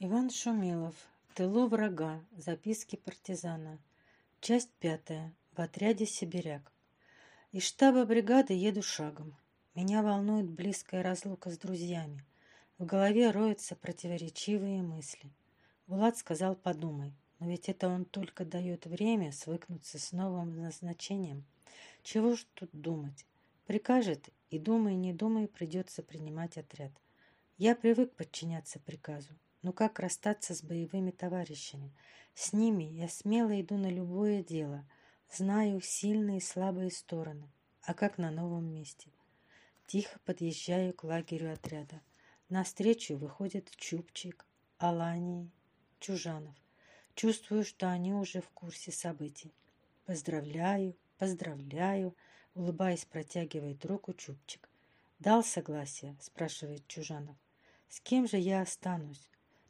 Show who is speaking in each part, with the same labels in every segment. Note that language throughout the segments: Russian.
Speaker 1: Иван Шумилов. Тылу врага. Записки партизана. Часть пятая. В отряде «Сибиряк». Из штаба бригады еду шагом. Меня волнует близкая разлука с друзьями. В голове роются противоречивые мысли. Булат сказал «подумай». Но ведь это он только дает время свыкнуться с новым назначением. Чего ж тут думать? Прикажет, и думай, не думай, придется принимать отряд. Я привык подчиняться приказу. Но как расстаться с боевыми товарищами? С ними я смело иду на любое дело, знаю сильные и слабые стороны. А как на новом месте? Тихо подъезжаю к лагерю отряда. Навстречу выходят Чупчик, Аланий, Чужанов. Чувствую, что они уже в курсе событий. Поздравляю, поздравляю, улыбаясь, протягивает руку Чупчик. «Дал согласие?» – спрашивает Чужанов. «С кем же я останусь?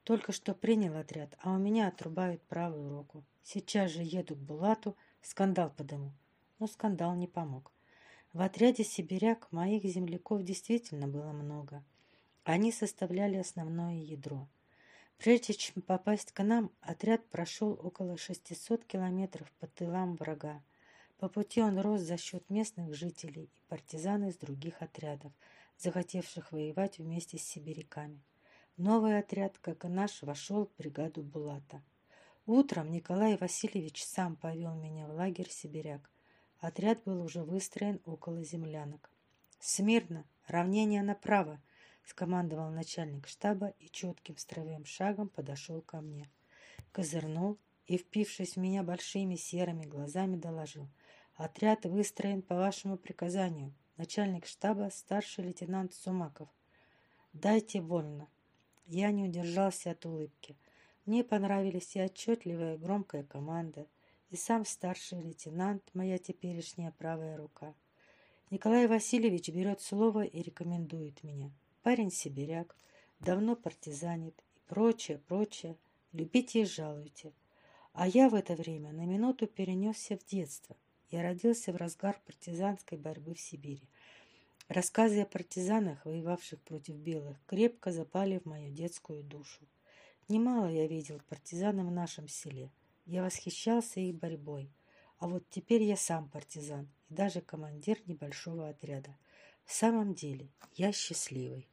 Speaker 1: Только что принял отряд, а у меня отрубают правую руку. Сейчас же еду к Булату, скандал подыму. Но скандал не помог. В отряде «Сибиряк» моих земляков действительно было много. Они составляли основное ядро. Прежде чем попасть к нам, отряд прошел около 600 километров по тылам врага. По пути он рос за счет местных жителей и партизан из других отрядов, захотевших воевать вместе с сибиряками. Новый отряд, как и наш, вошел в бригаду Булата. Утром Николай Васильевич сам повел меня в лагерь «Сибиряк». Отряд был уже выстроен около землянок. «Смирно! Равнение направо!» — скомандовал начальник штаба и четким строевым шагом подошел ко мне. Козырнул и, впившись в меня большими серыми глазами, доложил. «Отряд выстроен по вашему приказанию. Начальник штаба — старший лейтенант Сумаков. Дайте вольно!» Я не удержался от улыбки. Мне понравились и отчетливая громкая команда, и сам старший лейтенант, моя теперешняя правая рука. Николай Васильевич берет слово и рекомендует меня. Парень сибиряк, давно партизанит и прочее, прочее. Любите и жалуйте. А я в это время на минуту перенесся в детство. Я родился в разгар партизанской борьбы в Сибири. Рассказы о партизанах, воевавших против белых, крепко запали в мою детскую душу. Немало я видел партизан в нашем селе. Я восхищался их борьбой. А вот теперь я сам партизан и даже командир небольшого отряда. В самом деле, я счастливый.